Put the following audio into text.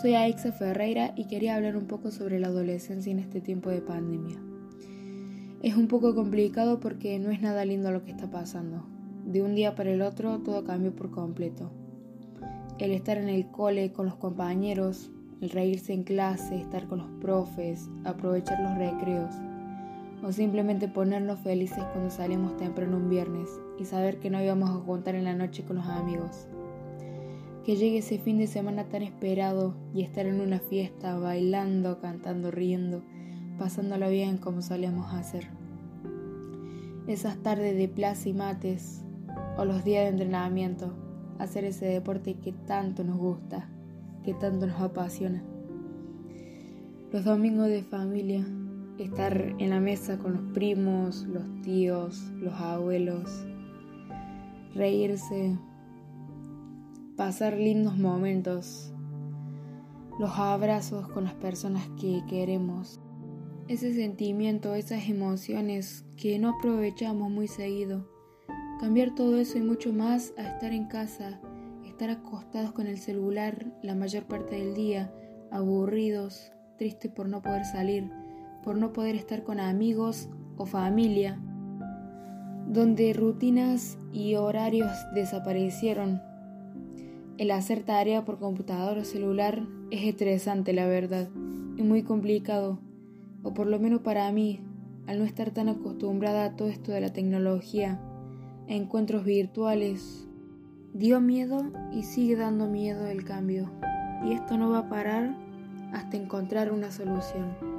Soy Aixa Ferreira y quería hablar un poco sobre la adolescencia en este tiempo de pandemia. Es un poco complicado porque no es nada lindo lo que está pasando. De un día para el otro todo cambió por completo. El estar en el cole con los compañeros, el reírse en clase, estar con los profes, aprovechar los recreos, o simplemente ponernos felices cuando salimos temprano un viernes y saber que no íbamos a contar en la noche con los amigos. Que llegue ese fin de semana tan esperado y estar en una fiesta, bailando, cantando, riendo, pasándolo bien como solíamos hacer. Esas tardes de plaza y mates o los días de entrenamiento, hacer ese deporte que tanto nos gusta, que tanto nos apasiona. Los domingos de familia, estar en la mesa con los primos, los tíos, los abuelos, reírse, pasar lindos momentos, los abrazos con las personas que queremos ese sentimiento, esas emociones que no aprovechamos muy seguido. Cambiar todo eso y mucho más a estar en casa, estar acostados con el celular la mayor parte del día, aburridos, tristes por no poder salir, por no poder estar con amigos o familia, donde rutinas y horarios desaparecieron. El hacer tarea por computador o celular es estresante, la verdad, y muy complicado o por lo menos para mí, al no estar tan acostumbrada a todo esto de la tecnología, a encuentros virtuales, dio miedo y sigue dando miedo el cambio. Y esto no va a parar hasta encontrar una solución.